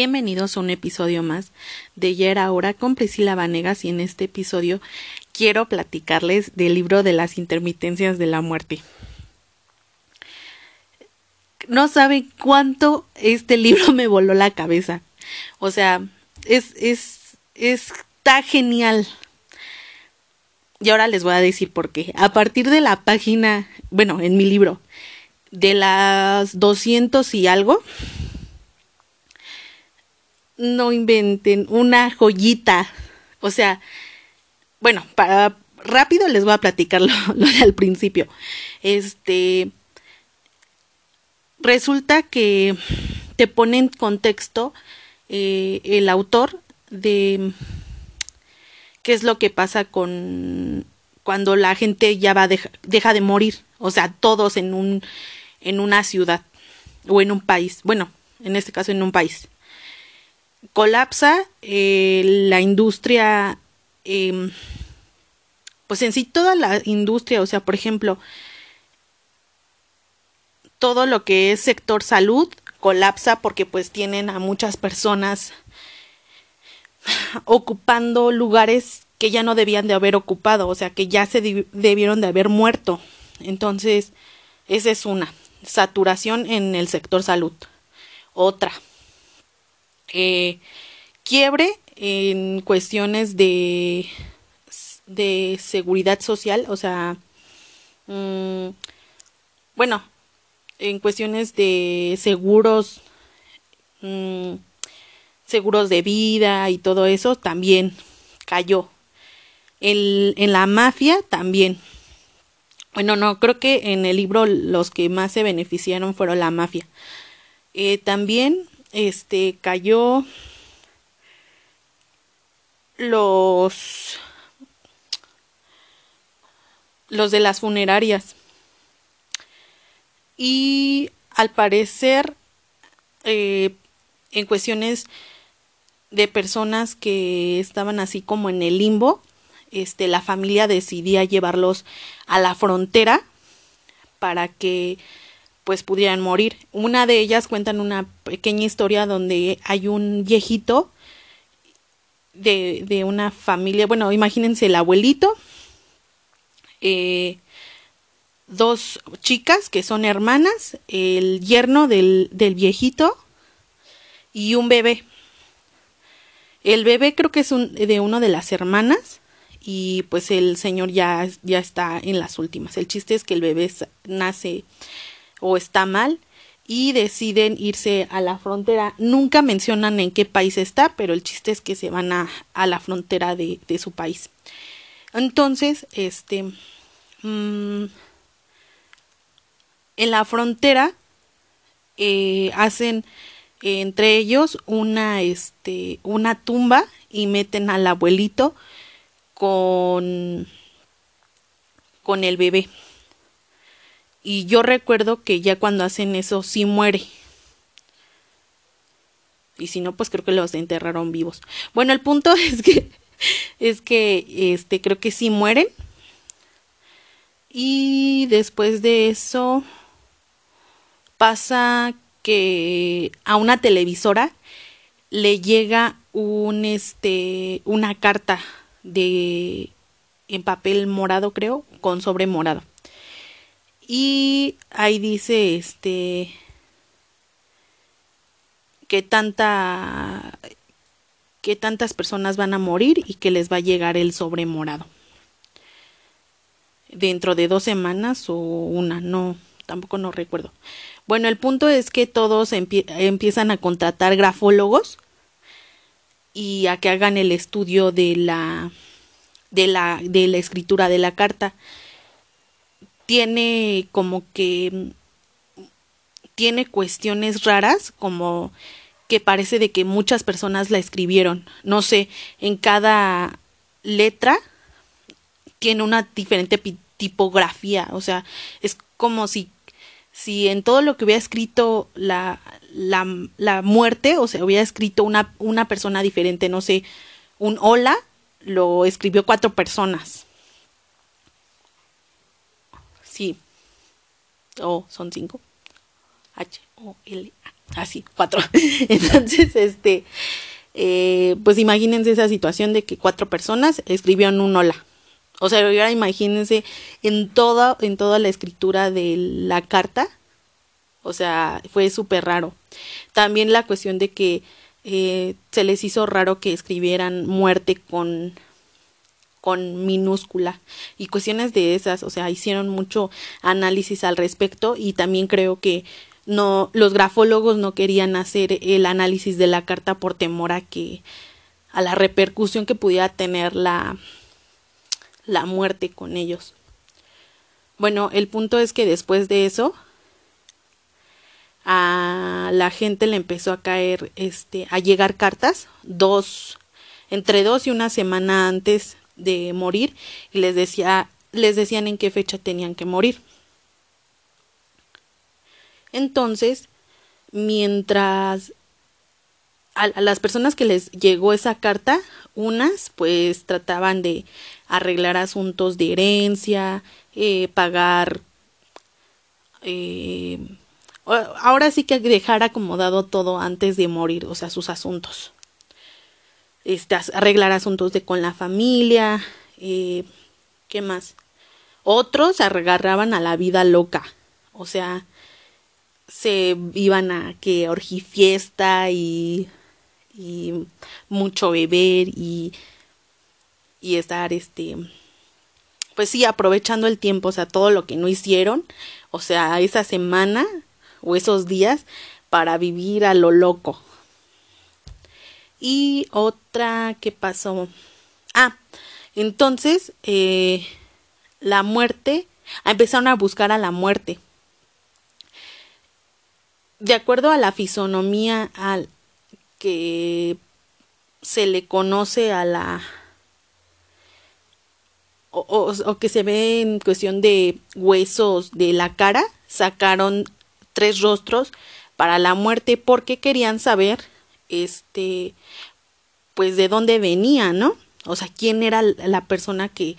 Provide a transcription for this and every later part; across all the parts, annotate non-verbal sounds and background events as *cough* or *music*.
Bienvenidos a un episodio más de Ya era hora con Priscila Vanegas y en este episodio quiero platicarles del libro de las intermitencias de la muerte. No saben cuánto este libro *laughs* me voló la cabeza. O sea, es, es, está genial. Y ahora les voy a decir por qué. A partir de la página, bueno, en mi libro, de las 200 y algo, no inventen una joyita. O sea, bueno, para rápido les voy a platicar *laughs* lo, lo del principio. Este resulta que te pone en contexto eh, el autor de qué es lo que pasa con cuando la gente ya va deja, deja de morir, o sea, todos en un en una ciudad o en un país, bueno, en este caso en un país colapsa eh, la industria, eh, pues en sí toda la industria, o sea, por ejemplo, todo lo que es sector salud colapsa porque pues tienen a muchas personas ocupando lugares que ya no debían de haber ocupado, o sea, que ya se debieron de haber muerto. Entonces, esa es una, saturación en el sector salud. Otra, quiebre en cuestiones de, de seguridad social, o sea, mm, bueno, en cuestiones de seguros, mm, seguros de vida y todo eso, también cayó. El, en la mafia también. Bueno, no, creo que en el libro los que más se beneficiaron fueron la mafia. Eh, también este cayó los los de las funerarias. Y al parecer eh, en cuestiones de personas que estaban así como en el limbo este la familia decidía llevarlos a la frontera para que pues pudieran morir. Una de ellas cuentan una pequeña historia donde hay un viejito de, de una familia, bueno, imagínense el abuelito, eh, dos chicas que son hermanas, el yerno del, del viejito y un bebé. El bebé creo que es un, de una de las hermanas y pues el señor ya, ya está en las últimas. El chiste es que el bebé nace o está mal y deciden irse a la frontera. Nunca mencionan en qué país está, pero el chiste es que se van a, a la frontera de, de, su país. Entonces, este, mmm, en la frontera eh, hacen eh, entre ellos una, este, una tumba y meten al abuelito con, con el bebé. Y yo recuerdo que ya cuando hacen eso sí muere. Y si no, pues creo que los enterraron vivos. Bueno, el punto *laughs* es que es que este creo que sí mueren. Y después de eso pasa que a una televisora le llega un este una carta de en papel morado creo con sobre morado y ahí dice este que tanta que tantas personas van a morir y que les va a llegar el sobre morado. Dentro de dos semanas o una no tampoco no recuerdo. Bueno el punto es que todos empie empiezan a contratar grafólogos y a que hagan el estudio de la de la de la escritura de la carta tiene como que tiene cuestiones raras como que parece de que muchas personas la escribieron. No sé, en cada letra tiene una diferente tipografía, o sea, es como si si en todo lo que hubiera escrito la, la, la muerte, o sea, hubiera escrito una, una persona diferente, no sé, un hola, lo escribió cuatro personas. Sí. O son cinco. H O L A. así, cuatro. *laughs* Entonces, este, eh, pues imagínense esa situación de que cuatro personas escribieron un hola. O sea, ahora imagínense en toda, en toda la escritura de la carta. O sea, fue súper raro. También la cuestión de que eh, se les hizo raro que escribieran muerte con con minúscula y cuestiones de esas, o sea, hicieron mucho análisis al respecto y también creo que no los grafólogos no querían hacer el análisis de la carta por temor a que a la repercusión que pudiera tener la la muerte con ellos. Bueno, el punto es que después de eso a la gente le empezó a caer este a llegar cartas dos entre dos y una semana antes de morir y les decía les decían en qué fecha tenían que morir entonces, mientras a, las personas que les llegó esa carta, unas pues trataban de arreglar asuntos de herencia, eh, pagar, eh, ahora sí que dejar acomodado todo antes de morir, o sea, sus asuntos. Este, arreglar asuntos de con la familia, eh, ¿qué más? Otros agarraban a la vida loca, o sea, se iban a que orgifiesta y, y mucho beber y, y estar este pues sí aprovechando el tiempo, o sea, todo lo que no hicieron, o sea, esa semana o esos días para vivir a lo loco. Y otra que pasó. Ah, entonces eh, la muerte, empezaron a buscar a la muerte de acuerdo a la fisonomía al que se le conoce a la o, o, que se ve en cuestión de huesos de la cara, sacaron tres rostros para la muerte porque querían saber este pues de dónde venía, ¿no? O sea, quién era la persona que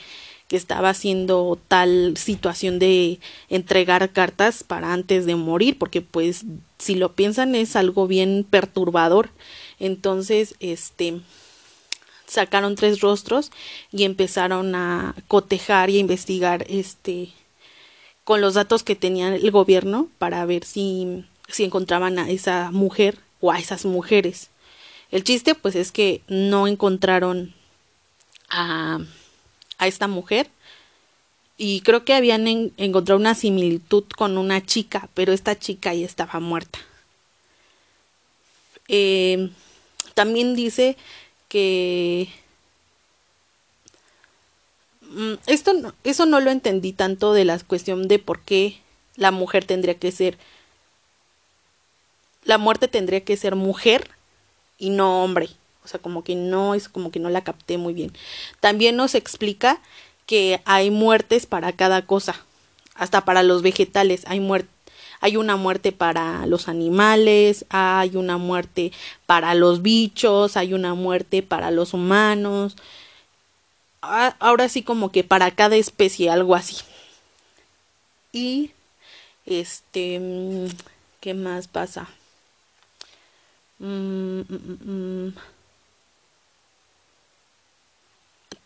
que estaba haciendo tal situación de entregar cartas para antes de morir, porque pues si lo piensan es algo bien perturbador. Entonces, este sacaron tres rostros y empezaron a cotejar y a investigar este con los datos que tenía el gobierno para ver si si encontraban a esa mujer o a esas mujeres. El chiste pues es que no encontraron a a esta mujer y creo que habían encontrado una similitud con una chica, pero esta chica ya estaba muerta. Eh, también dice que mm, esto eso no lo entendí tanto de la cuestión de por qué la mujer tendría que ser la muerte tendría que ser mujer y no hombre o sea, como que no es como que no la capté muy bien. También nos explica que hay muertes para cada cosa, hasta para los vegetales hay. Hay una muerte para los animales, hay una muerte para los bichos, hay una muerte para los humanos. Ahora sí como que para cada especie algo así. Y este, ¿qué más pasa? Mm, mm, mm,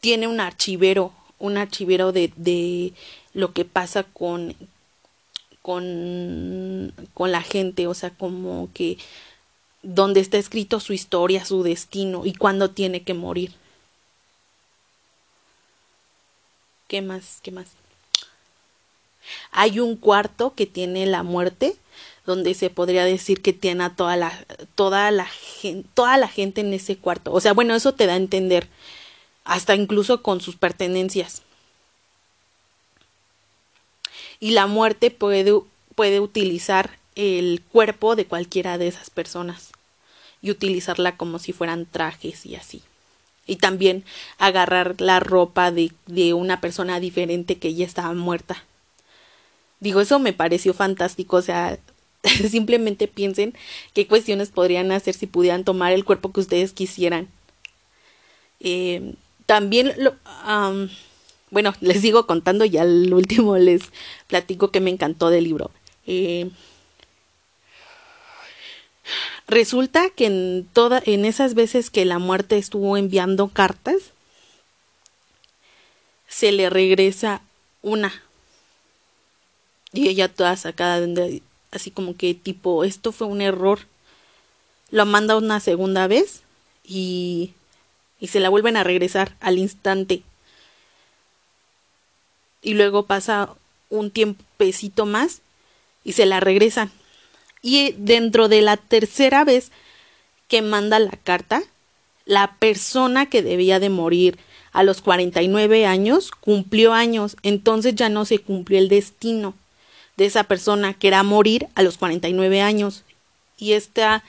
tiene un archivero, un archivero de, de lo que pasa con, con, con la gente, o sea, como que donde está escrito su historia, su destino y cuándo tiene que morir. ¿Qué más? ¿Qué más? Hay un cuarto que tiene la muerte, donde se podría decir que tiene a toda la, toda la, toda la gente en ese cuarto. O sea, bueno, eso te da a entender hasta incluso con sus pertenencias. Y la muerte puede, puede utilizar el cuerpo de cualquiera de esas personas y utilizarla como si fueran trajes y así. Y también agarrar la ropa de, de una persona diferente que ya estaba muerta. Digo, eso me pareció fantástico, o sea, *laughs* simplemente piensen qué cuestiones podrían hacer si pudieran tomar el cuerpo que ustedes quisieran. Eh, también lo, bueno, *laughs* les sigo contando y al último les platico que me encantó del libro. Eh, Resulta que en toda, en esas veces que la muerte estuvo enviando cartas, se le regresa una. Y ella toda sacada de, así como que tipo, esto fue un error. Lo manda una segunda vez y, y se la vuelven a regresar al instante. Y luego pasa un tiempecito más y se la regresan. Y dentro de la tercera vez que manda la carta, la persona que debía de morir a los 49 años cumplió años, entonces ya no se cumplió el destino de esa persona que era morir a los 49 años. Y esta,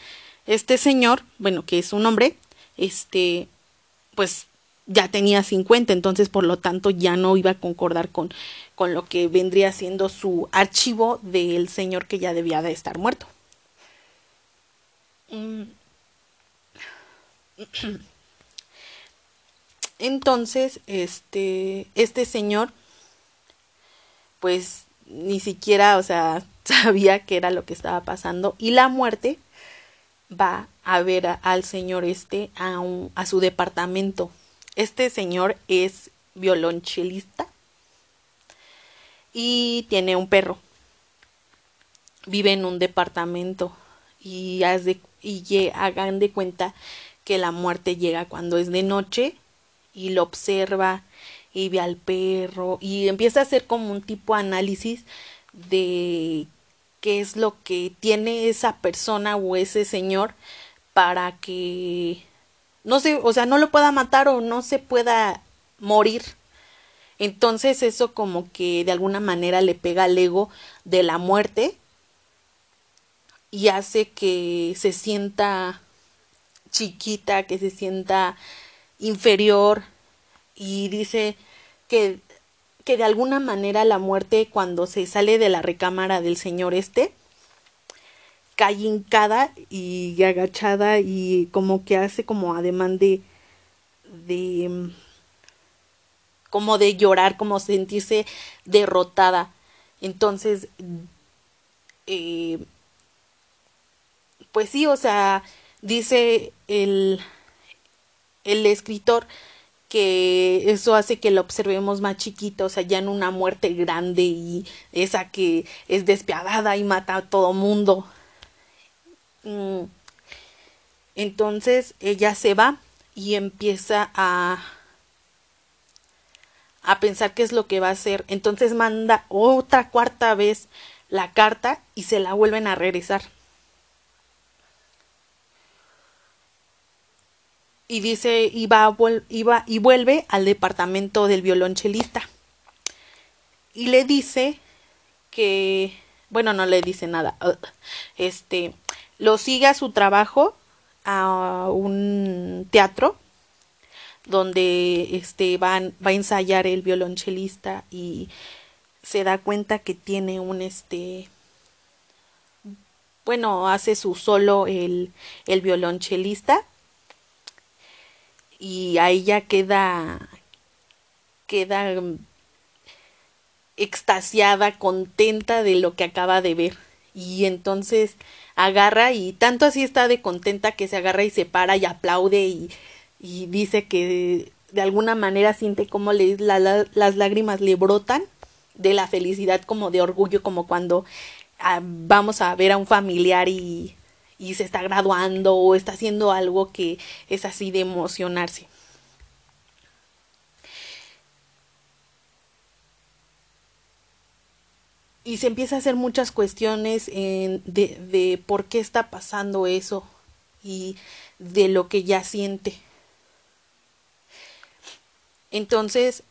este señor, bueno, que es un hombre, este, pues ya tenía 50, entonces por lo tanto ya no iba a concordar con, con lo que vendría siendo su archivo del señor que ya debía de estar muerto. Entonces, este, este señor, pues ni siquiera, o sea, *laughs* sabía qué era lo que estaba pasando y la muerte va a ver al señor este a, a su departamento. Este señor es violonchelista y tiene un perro. Vive en un departamento y, y hagan de cuenta que la muerte llega cuando es de noche y lo observa y ve al perro y empieza a hacer como un tipo de análisis de qué es lo que tiene esa persona o ese señor para que no se, o sea, no lo pueda matar o no se pueda morir. Entonces eso como que de alguna manera le pega al ego de la muerte y hace que se sienta chiquita, que se sienta inferior y dice que, que de alguna manera la muerte cuando se sale de la recámara del señor este cae hincada y agachada y como que hace como ademán de de como de llorar, como sentirse derrotada. Entonces, eh, pues sí, o sea, dice el, el escritor eso hace que lo observemos más chiquito, o sea, ya en una muerte grande y esa que es despiadada y mata a todo mundo. Mm. Entonces ella se va y empieza a a pensar qué es lo que va a hacer. Entonces manda otra cuarta vez la carta y se la vuelven a regresar. Y dice iba, iba y vuelve al departamento del violonchelista. Y le dice que bueno no le dice nada este lo sigue a su trabajo a un teatro donde este va a ensayar el violonchelista y se da cuenta que tiene un este bueno hace su solo el, el violonchelista y ahí ya queda queda extasiada, contenta de lo que acaba de ver. Y entonces agarra y tanto así está de contenta que se agarra y se para y aplaude y, y dice que de alguna manera siente como le, las lágrimas le brotan de la felicidad como de orgullo como cuando ah, vamos a ver a un familiar y y se está graduando o está haciendo algo que es así de emocionarse. Y se empieza a hacer muchas cuestiones de, de por qué está pasando eso y de lo que ya siente. Entonces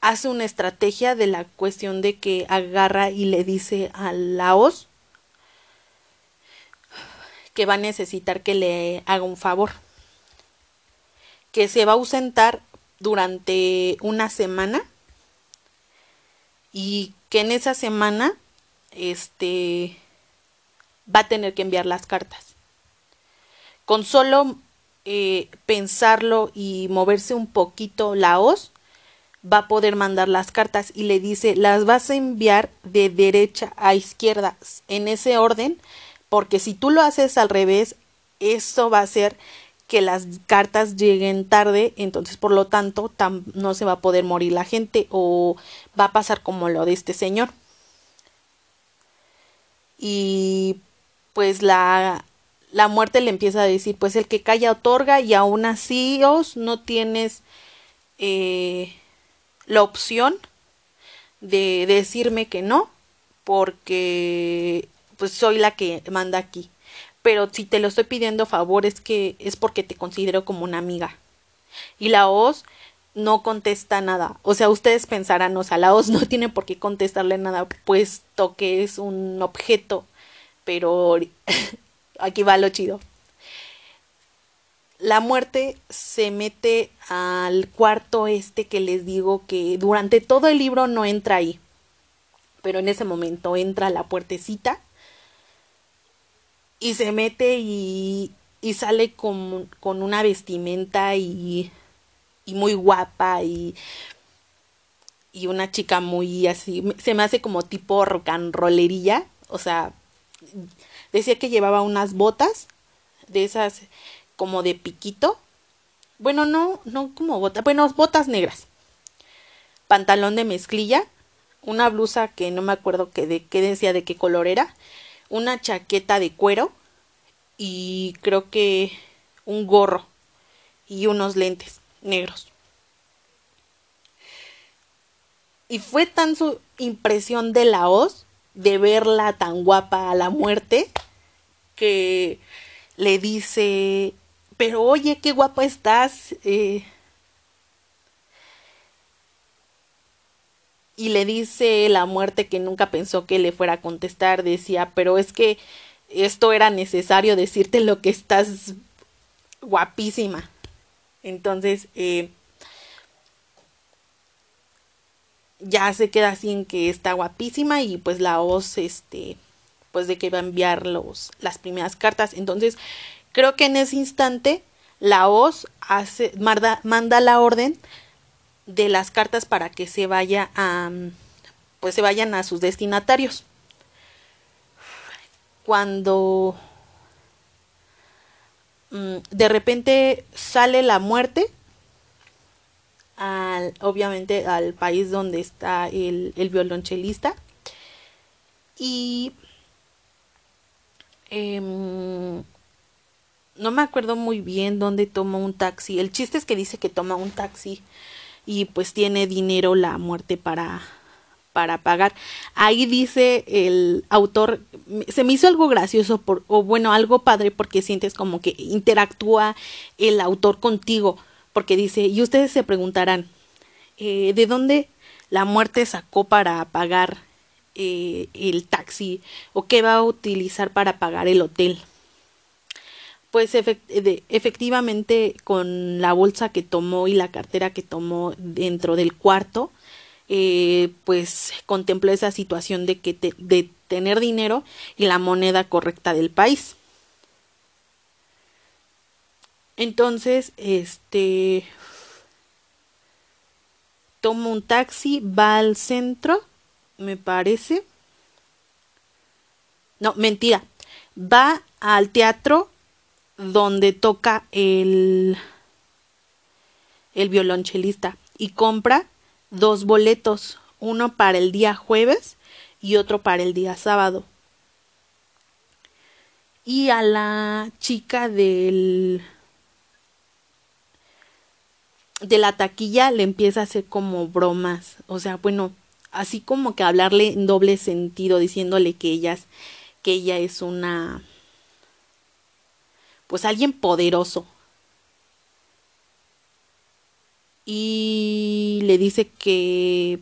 hace una estrategia de la cuestión de que agarra y le dice a Laos que va a necesitar que le haga un favor. Que se va a ausentar durante una semana y que en esa semana este va a tener que enviar las cartas. Con solo eh, pensarlo y moverse un poquito la hoz, va a poder mandar las cartas y le dice las vas a enviar de derecha a izquierda en ese orden porque si tú lo haces al revés, eso va a hacer que las cartas lleguen tarde, entonces por lo tanto no se va a poder morir la gente o va a pasar como lo de este señor. Y pues la, la muerte le empieza a decir, pues el que calla otorga y aún así os no tienes eh, la opción de decirme que no, porque pues soy la que manda aquí pero si te lo estoy pidiendo favor es que es porque te considero como una amiga. Y la OS no contesta nada. O sea, ustedes pensarán, o sea, la OS no *laughs* tiene por qué contestarle nada, puesto que es un objeto. Pero *laughs* aquí va lo chido. La muerte se mete al cuarto este que les digo que durante todo el libro no entra ahí. Pero en ese momento entra la puertecita y se mete y, y sale con, con, una vestimenta y, y muy guapa y, y una chica muy así, se me hace como tipo rock and rollerilla, o sea, decía que llevaba unas botas de esas como de piquito, bueno, no, no como botas, bueno, botas negras, pantalón de mezclilla, una blusa que no me acuerdo que de qué decía de qué color era, una chaqueta de cuero y creo que un gorro y unos lentes negros. Y fue tan su impresión de la hoz de verla tan guapa a la muerte que le dice, pero oye, qué guapa estás. Eh, y le dice la muerte que nunca pensó que le fuera a contestar, decía, pero es que esto era necesario decirte lo que estás guapísima. Entonces, eh, ya se queda así en que está guapísima y pues la voz, este, pues de que va a enviar los, las primeras cartas. Entonces, creo que en ese instante la voz hace, manda, manda la orden de las cartas para que se vaya a pues se vayan a sus destinatarios. Cuando mm, de repente sale la muerte, al, obviamente al país donde está el, el violonchelista, y em, no me acuerdo muy bien dónde toma un taxi. El chiste es que dice que toma un taxi y pues tiene dinero la muerte para para pagar. Ahí dice el autor, se me hizo algo gracioso por, o bueno, algo padre porque sientes como que interactúa el autor contigo, porque dice, y ustedes se preguntarán, eh, ¿de dónde la muerte sacó para pagar eh, el taxi o qué va a utilizar para pagar el hotel? Pues efectivamente con la bolsa que tomó y la cartera que tomó dentro del cuarto, eh, pues contempló esa situación de que de tener dinero y la moneda correcta del país. Entonces, este toma un taxi, va al centro, me parece. No, mentira. Va al teatro donde toca el, el violonchelista y compra dos boletos, uno para el día jueves y otro para el día sábado. Y a la chica del de la taquilla le empieza a hacer como bromas, o sea, bueno, así como que hablarle en doble sentido, diciéndole que ellas que ella es una pues alguien poderoso. Y le dice que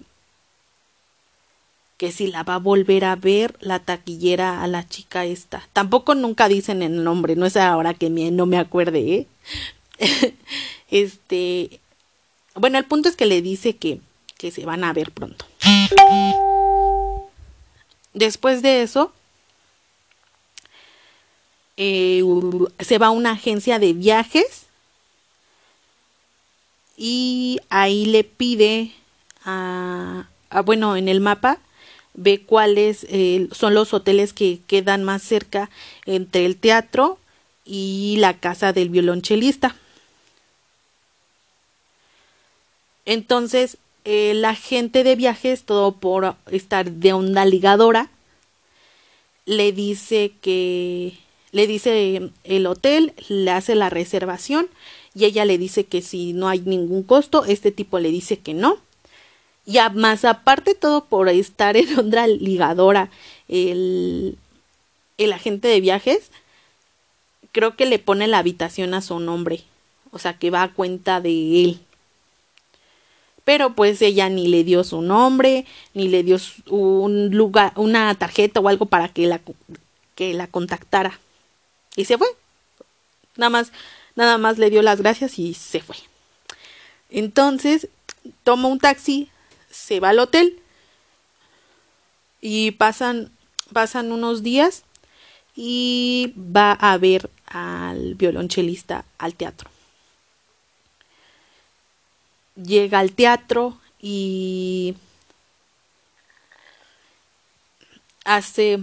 que si la va a volver a ver la taquillera a la chica esta. Tampoco nunca dicen el nombre, no es ahora que no me acuerde, ¿eh? *laughs* este, bueno, el punto es que le dice que, que se van a ver pronto. Después de eso, eh, se va a una agencia de viajes y ahí le pide a, bueno, en el mapa ve cuáles eh, son los hoteles que quedan más cerca entre el teatro y la casa del violonchelista. Entonces, la gente de viajes, todo por estar de onda ligadora, le dice que le dice el hotel, le hace la reservación y ella le dice que si no hay ningún costo, este tipo le dice que no. Y más aparte todo por estar en onda ligadora, el, el agente de viajes creo que le pone la habitación a su nombre, o sea que va a cuenta de él pero pues ella ni le dio su nombre, ni le dio un lugar, una tarjeta o algo para que la, que la contactara. Y se fue. Nada más, nada más le dio las gracias y se fue. Entonces, toma un taxi, se va al hotel y pasan, pasan unos días y va a ver al violonchelista al teatro llega al teatro y hace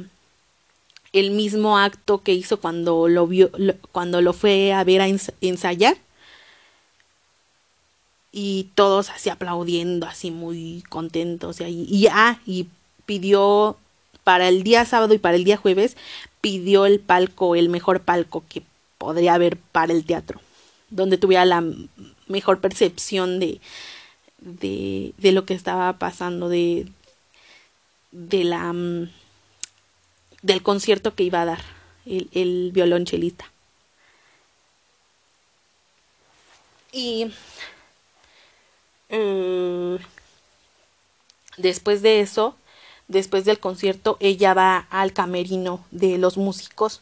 el mismo acto que hizo cuando lo vio cuando lo fue a ver a ensayar. Y todos así aplaudiendo así muy contentos y, y, ah, y pidió para el día sábado y para el día jueves pidió el palco el mejor palco que podría haber para el teatro donde tuviera la mejor percepción de, de, de lo que estaba pasando, de, de la mm, del concierto que iba a dar el, el violonchelista. Y mm, después de eso, después del concierto, ella va al camerino de los músicos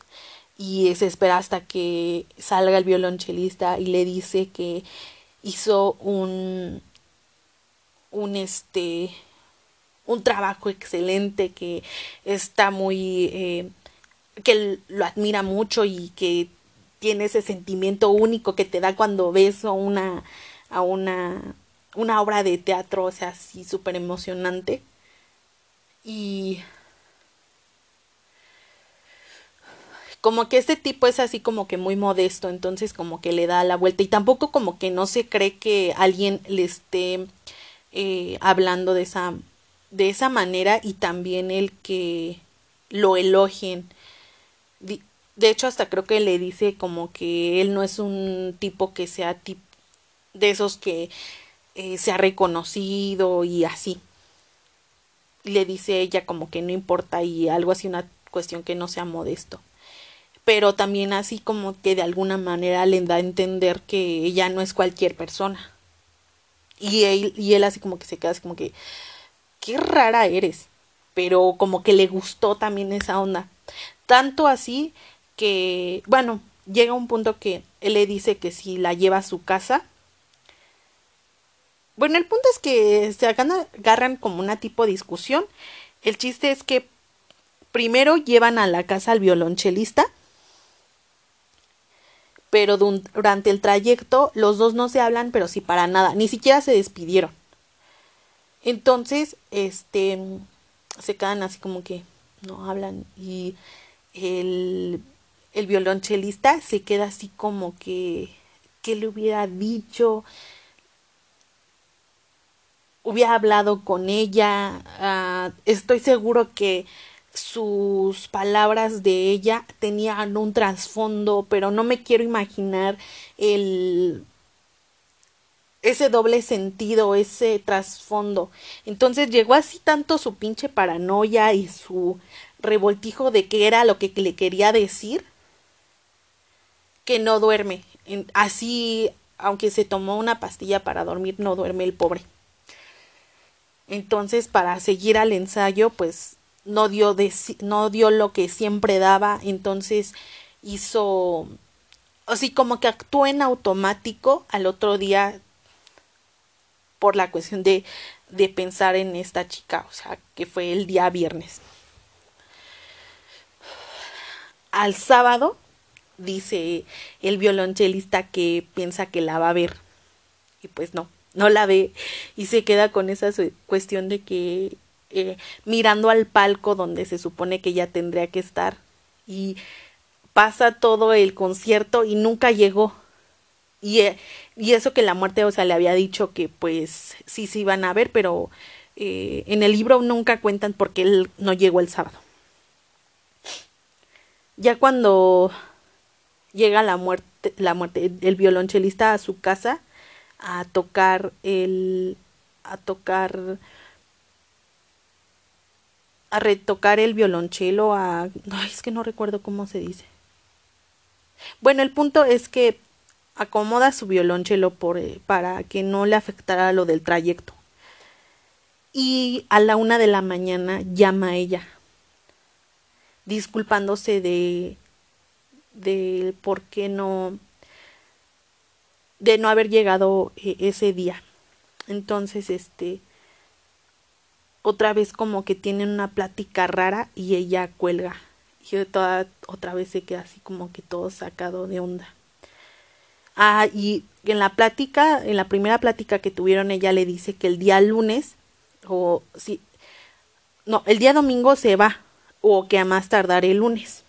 y se espera hasta que salga el violonchelista y le dice que hizo un un este un trabajo excelente que está muy eh, que lo admira mucho y que tiene ese sentimiento único que te da cuando ves a una a una una obra de teatro o sea así súper emocionante. Y como que este tipo es así como que muy modesto, entonces como que le da la vuelta y tampoco como que no se cree que alguien le esté eh, hablando de esa, de esa manera y también el que lo elogien. De hecho, hasta creo que le dice como que él no es un tipo que sea tip de esos que eh, se ha reconocido y así. Le dice ella como que no importa y algo así, una cuestión que no sea modesto pero también así como que de alguna manera le da a entender que ella no es cualquier persona. Y él, y él así como que se queda así como que, qué rara eres, pero como que le gustó también esa onda. Tanto así que, bueno, llega un punto que él le dice que si la lleva a su casa, bueno, el punto es que se agarran como una tipo de discusión. El chiste es que primero llevan a la casa al violonchelista pero durante el trayecto los dos no se hablan, pero sí para nada, ni siquiera se despidieron. Entonces, este, se quedan así como que no hablan y el, el violonchelista se queda así como que, ¿qué le hubiera dicho? Hubiera hablado con ella, ah, estoy seguro que sus palabras de ella tenían un trasfondo, pero no me quiero imaginar el ese doble sentido, ese trasfondo. Entonces llegó así tanto su pinche paranoia y su revoltijo de que era lo que le quería decir que no duerme. Así, aunque se tomó una pastilla para dormir, no duerme el pobre. Entonces, para seguir al ensayo, pues no dio, no dio lo que siempre daba, entonces hizo, así como que actuó en automático al otro día por la cuestión de, de pensar en esta chica, o sea, que fue el día viernes. Al sábado, dice el violonchelista que piensa que la va a ver, y pues no, no la ve, y se queda con esa cuestión de que eh, mirando al palco donde se supone que ella tendría que estar y pasa todo el concierto y nunca llegó. Y, eh, y eso que la muerte, o sea, le había dicho que pues sí se iban a ver, pero eh, en el libro nunca cuentan porque él no llegó el sábado. Ya cuando llega la muerte, la muerte, el violonchelista a su casa a tocar el, a tocar a retocar el violonchelo, a... Ay, es que no recuerdo cómo se dice. Bueno, el punto es que acomoda su violonchelo por, eh, para que no le afectara lo del trayecto. Y a la una de la mañana llama a ella, disculpándose de, de por qué no, de no haber llegado eh, ese día. Entonces, este, otra vez como que tienen una plática rara y ella cuelga. Y toda, otra vez se queda así como que todo sacado de onda. Ah, y en la plática, en la primera plática que tuvieron, ella le dice que el día lunes, o sí, no, el día domingo se va, o que a más tardar el lunes,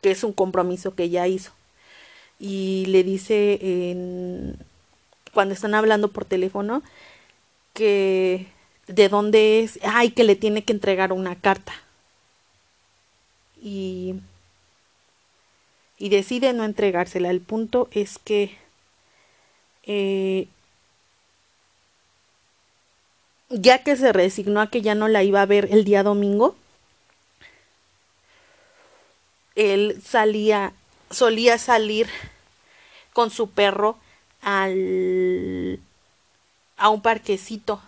que es un compromiso que ella hizo. Y le dice en, cuando están hablando por teléfono que de dónde es, ay, que le tiene que entregar una carta. Y, y decide no entregársela. El punto es que eh, ya que se resignó a que ya no la iba a ver el día domingo, él salía, solía salir con su perro al, a un parquecito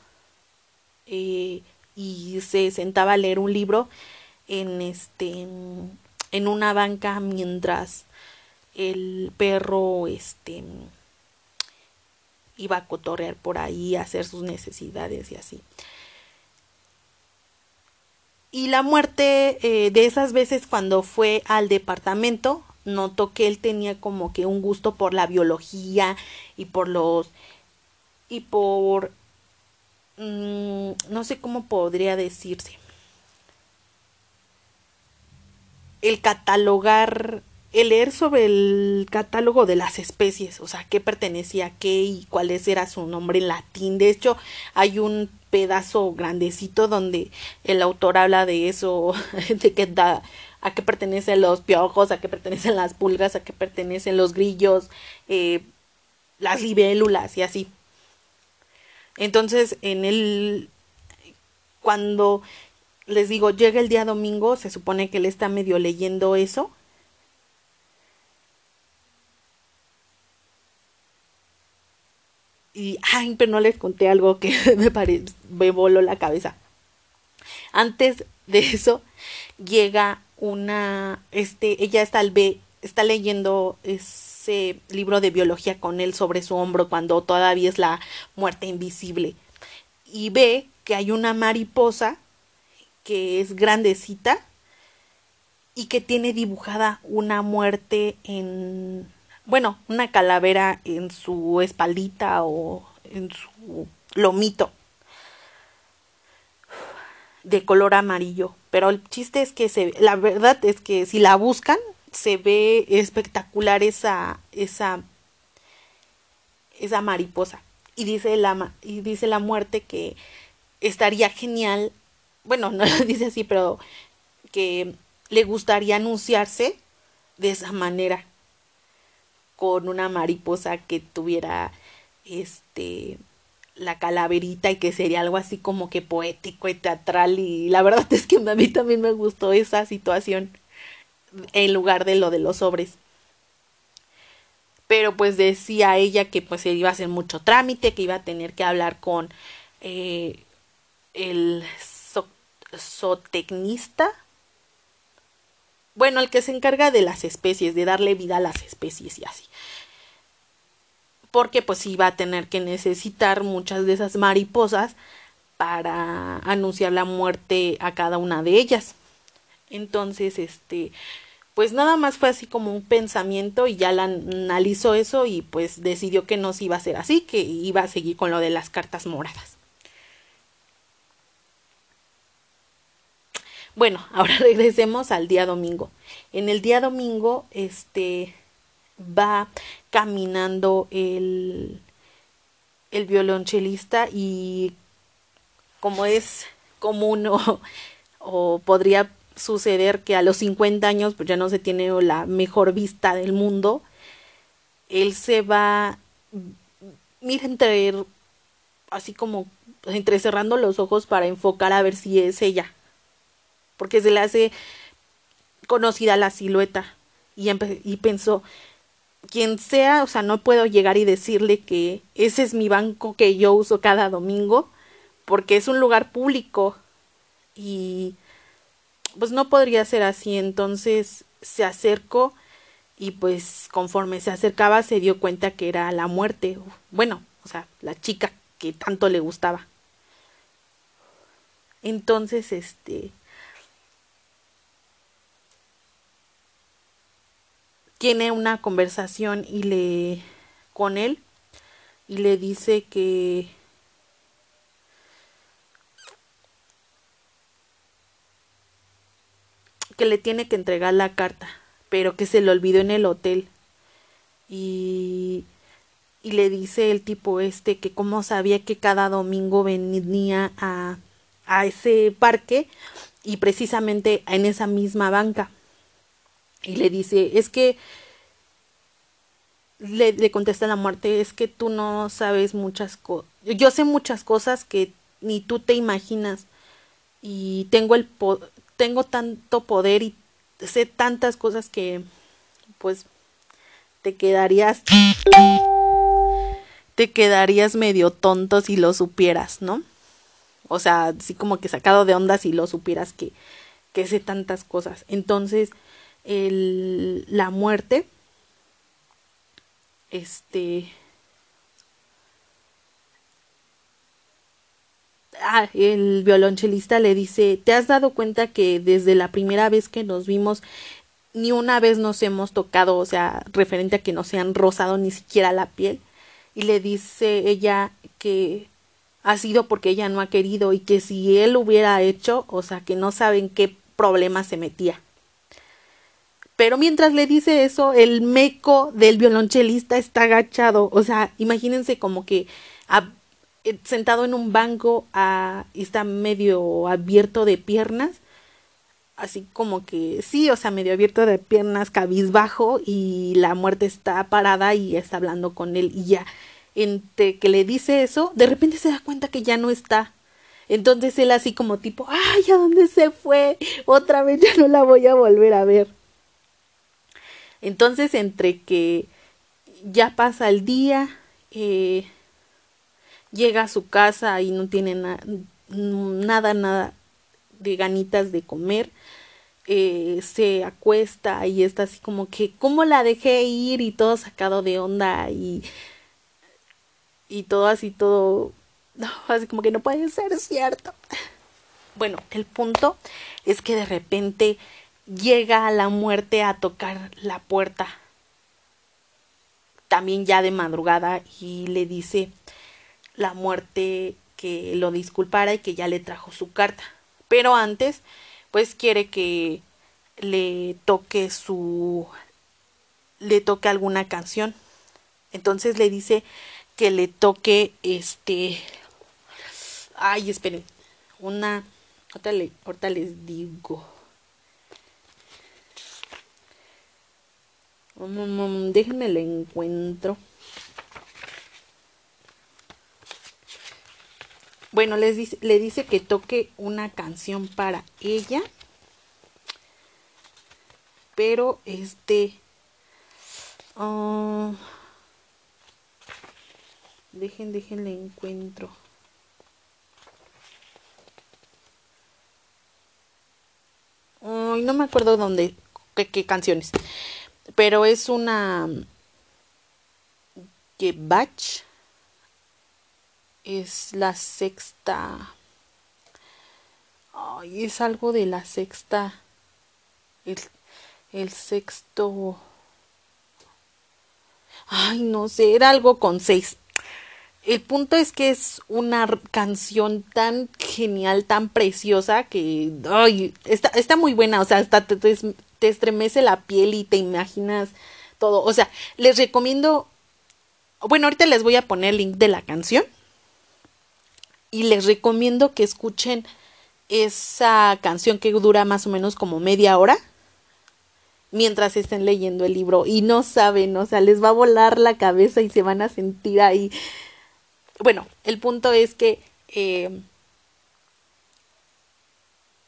eh, y se sentaba a leer un libro en este en una banca mientras el perro este iba a cotorrear por ahí a hacer sus necesidades y así y la muerte eh, de esas veces cuando fue al departamento notó que él tenía como que un gusto por la biología y por los y por Mm, no sé cómo podría decirse. El catalogar, el leer sobre el catálogo de las especies, o sea, qué pertenecía a qué y cuál era su nombre en latín. De hecho, hay un pedazo grandecito donde el autor habla de eso, *laughs* de qué da, a qué pertenecen los piojos, a qué pertenecen las pulgas, a qué pertenecen los grillos, eh, las libélulas y así. Entonces, en el cuando les digo, llega el día domingo, se supone que él está medio leyendo eso. Y, ay, pero no les conté algo que *laughs* me, pare, me voló la cabeza. Antes de eso, llega una, este, ella está, al B, está leyendo, es, libro de biología con él sobre su hombro cuando todavía es la muerte invisible y ve que hay una mariposa que es grandecita y que tiene dibujada una muerte en bueno, una calavera en su espaldita o en su lomito de color amarillo. Pero el chiste es que se, la verdad es que si la buscan, se ve espectacular esa, esa, esa mariposa. Y dice la, y dice la muerte que estaría genial, bueno, *laughs* no lo dice así, pero que le gustaría anunciarse de esa manera, con una mariposa que tuviera este la calaverita y que sería algo así como que poético y teatral y la verdad *laughs* es que a mí también me gustó esa situación en lugar de lo de los sobres. Pero pues decía ella que pues se iba a hacer mucho trámite, que iba a tener que hablar con eh, el zootecnista. Bueno, el que se encarga de las especies, de darle vida a las especies y así. Porque pues iba a tener que necesitar muchas de esas mariposas para anunciar la muerte a cada una de ellas. Entonces, este, pues nada más fue así como un pensamiento y ya la analizó eso y pues decidió que no se iba a hacer así, que iba a seguir con lo de las cartas moradas. Bueno, *laughs* ahora regresemos al día domingo. En el día domingo, este va caminando el, el violonchelista y como es común o, *laughs* podría suceder que a los 50 años pues ya no se tiene la mejor vista del mundo, él se va, mira, entre, así como entre cerrando los ojos para enfocar a ver si es ella porque se le hace conocida la silueta y, pensó, quien sea, o sea, no puedo llegar y decirle que ese es mi banco que yo uso cada domingo, porque es un lugar público y pues no podría ser así, entonces se acercó y pues conforme se acercaba se dio cuenta que era la muerte, bueno, o sea, la chica que tanto le gustaba. Entonces, este, tiene una conversación y le con él y le dice que que le tiene que entregar la carta, pero que se le olvidó en el hotel. Y y le dice el tipo este que como sabía que cada domingo venía a a ese parque y precisamente en esa misma banca y le dice, es que le, contesta la muerte, es que tú no sabes muchas cosas, yo sé muchas cosas que ni tú te imaginas y tengo el tengo tanto poder y sé tantas cosas que pues te quedarías te quedarías medio tonto si lo supieras, ¿no? O sea, así como que sacado de onda si lo supieras que, que sé tantas cosas. Entonces, el, la muerte, este, ah, el violonchelista le dice, ¿te has dado cuenta que desde la primera vez que nos vimos ni una vez nos hemos tocado, o sea, referente a que no se han rozado ni siquiera la piel? Y le dice ella que ha sido porque ella no ha querido y que si él hubiera hecho, o sea, que no saben qué problema se metía. Pero mientras le dice eso, el meco del violonchelista está agachado. O sea, imagínense como que eh, sentado en un banco y está medio abierto de piernas. Así como que sí, o sea, medio abierto de piernas, cabizbajo, y la muerte está parada y está hablando con él. Y ya, entre que le dice eso, de repente se da cuenta que ya no está. Entonces él así como tipo, ay, ¿a dónde se fue? Otra vez ya no la voy a volver a ver. Entonces, entre que ya pasa el día, eh, llega a su casa y no tiene nada, nada de ganitas de comer, eh, se acuesta y está así como que, ¿cómo la dejé ir? Y todo sacado de onda y, y todo así, todo, así como que no puede ser cierto. Bueno, el punto es que de repente llega a la muerte a tocar la puerta también ya de madrugada y le dice la muerte que lo disculpara y que ya le trajo su carta. Pero antes, pues quiere que le toque su le toque alguna canción. Entonces le dice que le toque este ay, esperen, una ahorita, ahorita les digo. Déjenme el encuentro. Bueno, dice, le dice que toque una canción para ella. Pero este... Uh, dejen, dejen el encuentro. Ay, no me acuerdo dónde, qué canciones pero es una que batch es la sexta ay es algo de la sexta el, el sexto ay no sé era algo con seis el punto es que es una canción tan genial, tan preciosa que ay, está, está muy buena, o sea, hasta te, te, estremece la piel y te imaginas todo. O sea, les recomiendo, bueno, ahorita les voy a poner el link de la canción y les recomiendo que escuchen esa canción que dura más o menos como media hora mientras estén leyendo el libro y no saben, o sea, les va a volar la cabeza y se van a sentir ahí bueno, el punto es que eh,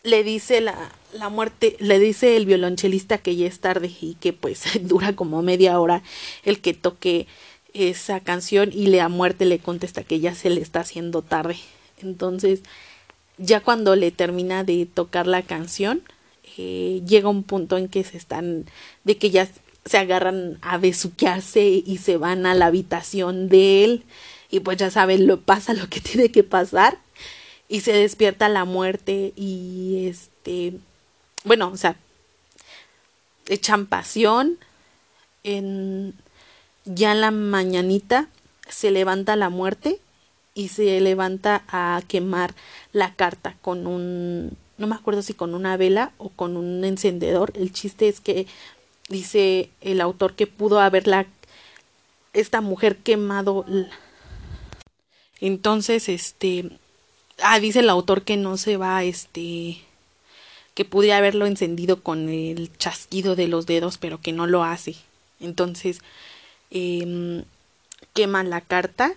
le dice la, la muerte, le dice el violonchelista que ya es tarde y que pues *laughs* dura como media hora el que toque esa canción y la muerte le contesta que ya se le está haciendo tarde. Entonces, ya cuando le termina de tocar la canción, eh, llega un punto en que se están, de que ya se agarran a besuquearse y se van a la habitación de él y pues ya saben, lo pasa lo que *laughs* tiene que pasar y se despierta la muerte y este, bueno, o sea, echan pasión, en, ya en la mañanita se levanta la muerte y se levanta a quemar la carta con un, no me acuerdo si con una vela o con un encendedor, el chiste es que dice el autor que pudo haberla esta mujer quemado entonces, este, ah, dice el autor que no se va, este, que pude haberlo encendido con el chasquido de los dedos, pero que no lo hace. Entonces, eh, queman la carta,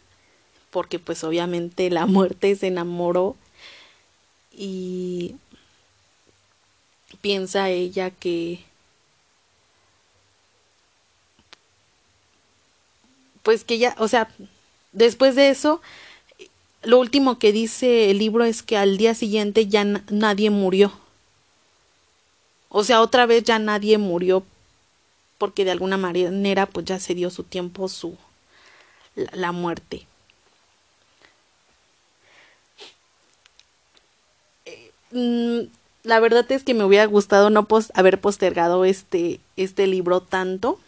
porque pues obviamente la muerte se enamoró y piensa ella que pues que ya, o sea, después de eso lo último que dice el libro es que al día siguiente ya nadie murió. O sea, otra vez ya nadie murió porque de alguna manera pues ya se dio su tiempo su la, muerte. Eh, mm, la verdad es que me hubiera gustado no haber postergado este este libro tanto.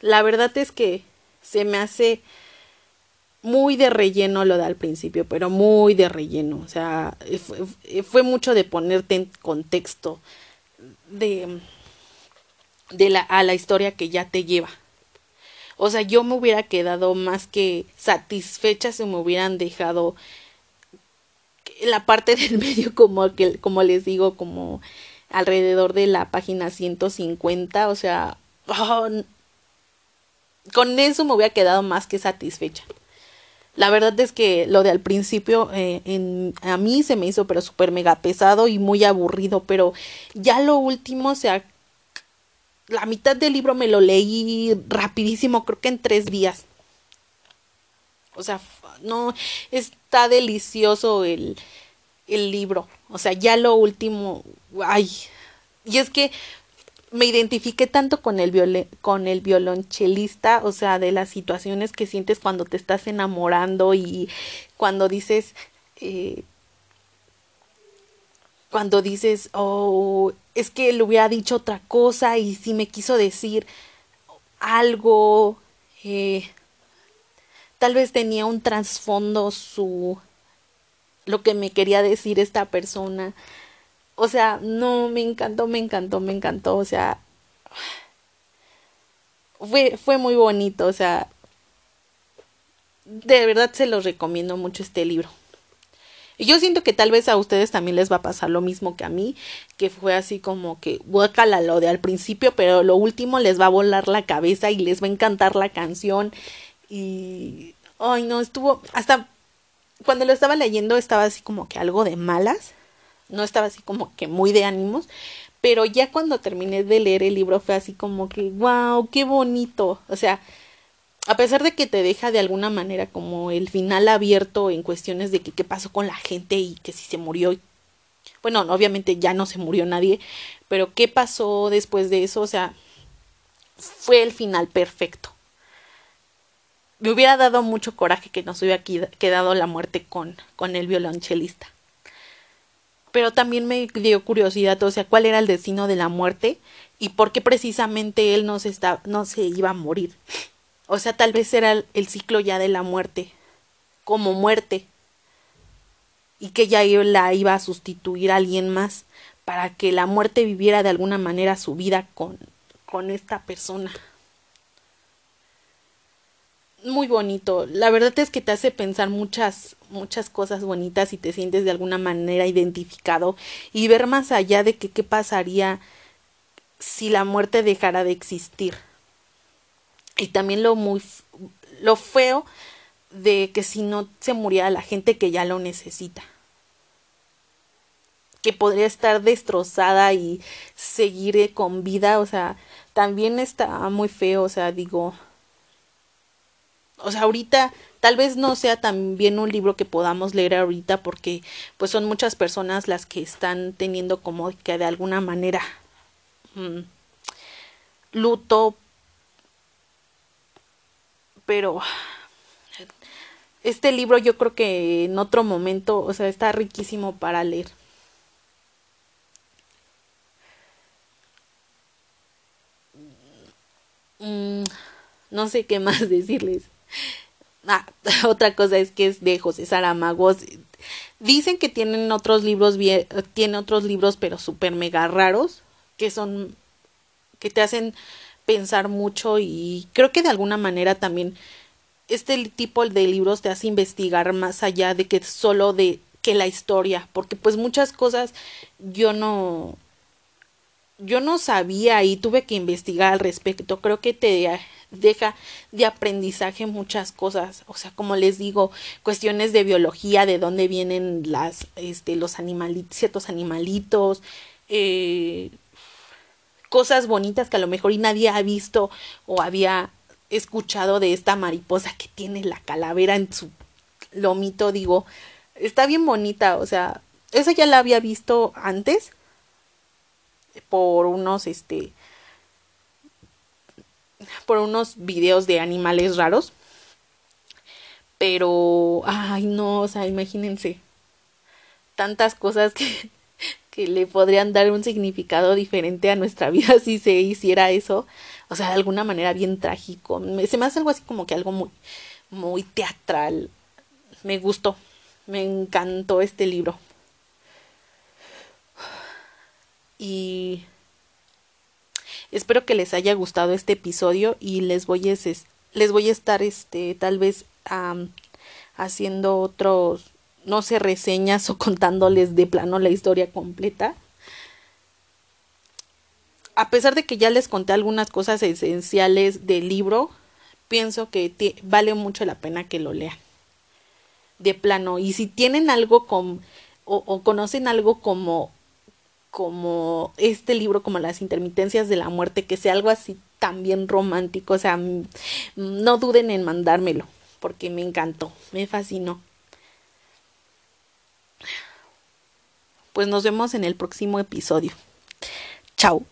La verdad es que se me hace muy de relleno lo de al principio, pero muy de relleno. O sea, fue, mucho de ponerte en contexto de, de la, a la historia que ya te lleva. O sea, yo me hubiera quedado más que satisfecha si me hubieran dejado la parte *laughs* del medio como que, como les digo, como alrededor de la página 150, o sea, oh, con eso me hubiera quedado más que satisfecha. La verdad es que lo de al principio eh, a mí se me hizo pero súper mega pesado y muy aburrido, pero ya lo último, o sea, la mitad del libro me lo leí rapidísimo, creo que en tres días. O sea, no, está delicioso el, el libro. O sea, ya lo último, ay, y es que me identifiqué tanto con el, con el violonchelista, o sea, de las situaciones que sientes cuando te estás enamorando y cuando dices, eh, cuando dices, oh, es que le hubiera dicho otra cosa y si me quiso decir algo, eh, tal vez tenía un trasfondo su, lo que me quería decir esta persona o sea, no, me encantó, me encantó, me encantó, o sea, fue, fue muy bonito, o sea, de verdad se los recomiendo mucho este libro. Y yo siento que tal vez a ustedes también les va a pasar lo mismo que a mí, que fue así como que guacala lo de al principio, pero lo último les va a volar la cabeza y les va a encantar la canción. Y, ay no, estuvo, hasta cuando lo estaba leyendo estaba así como que algo de malas, no estaba así como que muy de ánimos, pero ya cuando terminé de leer el libro fue así como que, wow, qué bonito, o sea, a pesar de que te deja de alguna manera como el final abierto en cuestiones de que qué pasó con la gente y que si se murió, bueno, obviamente ya no se murió nadie, pero qué pasó después de eso, o sea, fue el final perfecto. Me hubiera dado mucho coraje que nos hubiera quedado la muerte con, con el violonchelista pero también me dio curiosidad, o sea, cuál era el destino de la muerte y por qué precisamente él no se, está, no se iba a morir. O sea, tal vez era el ciclo ya de la muerte, como muerte, y que ya la iba a sustituir a alguien más para que la muerte viviera de alguna manera su vida con, con esta persona. Muy bonito. La verdad es que te hace pensar muchas, muchas cosas bonitas y te sientes de alguna manera identificado y ver más allá de que qué pasaría si la muerte dejara de existir. Y también lo muy lo feo de que si no se muriera la gente que ya lo necesita. Que podría estar destrozada y seguir con vida, o sea, también está muy feo, o sea, digo, o sea, ahorita tal vez no sea también un libro que podamos leer ahorita porque pues son muchas personas las que están teniendo como que de alguna manera mm, luto pero este libro yo creo que en otro momento, o sea, está riquísimo para leer. Mm, no sé qué más *laughs* decirles. *laughs* Ah, *laughs* otra cosa es que es de José Saramagos. Dicen que tienen otros libros tiene otros libros pero súper mega raros que son que te hacen pensar mucho y creo que de alguna manera también este tipo de libros te hace investigar más allá de que solo de que la historia, porque pues muchas cosas yo no yo no sabía y tuve que investigar al respecto. Creo que te deja de aprendizaje muchas cosas, o sea, como les digo, cuestiones de biología, de dónde vienen las este los animalitos, ciertos animalitos, eh, cosas bonitas que a lo mejor y nadie ha visto o había escuchado de esta mariposa que tiene la calavera en su lomito, digo, está bien bonita, o sea, esa ya la había visto antes por unos este por unos videos de animales raros. Pero ay, no, o sea, imagínense tantas cosas que *laughs* que le podrían dar un significado diferente a nuestra vida *laughs* si se hiciera eso. O sea, de alguna manera bien trágico. Se me hace algo así como que algo muy, muy teatral. Me gustó. Me encantó este libro. Y espero que les haya gustado este episodio y les voy a, les voy a estar este tal vez haciendo otros no sé, reseñas *laughs* o contándoles de plano la historia completa. A pesar de que ya les conté algunas cosas esenciales del libro, pienso que vale mucho la pena que lo lean. De plano. Y si tienen algo con, o, o conocen algo como, como este libro, como las intermitencias de la muerte, que sea algo así también romántico, o sea, no duden en mandármelo, porque me encantó, me fascinó. pues nos vemos en el próximo episodio. Chao.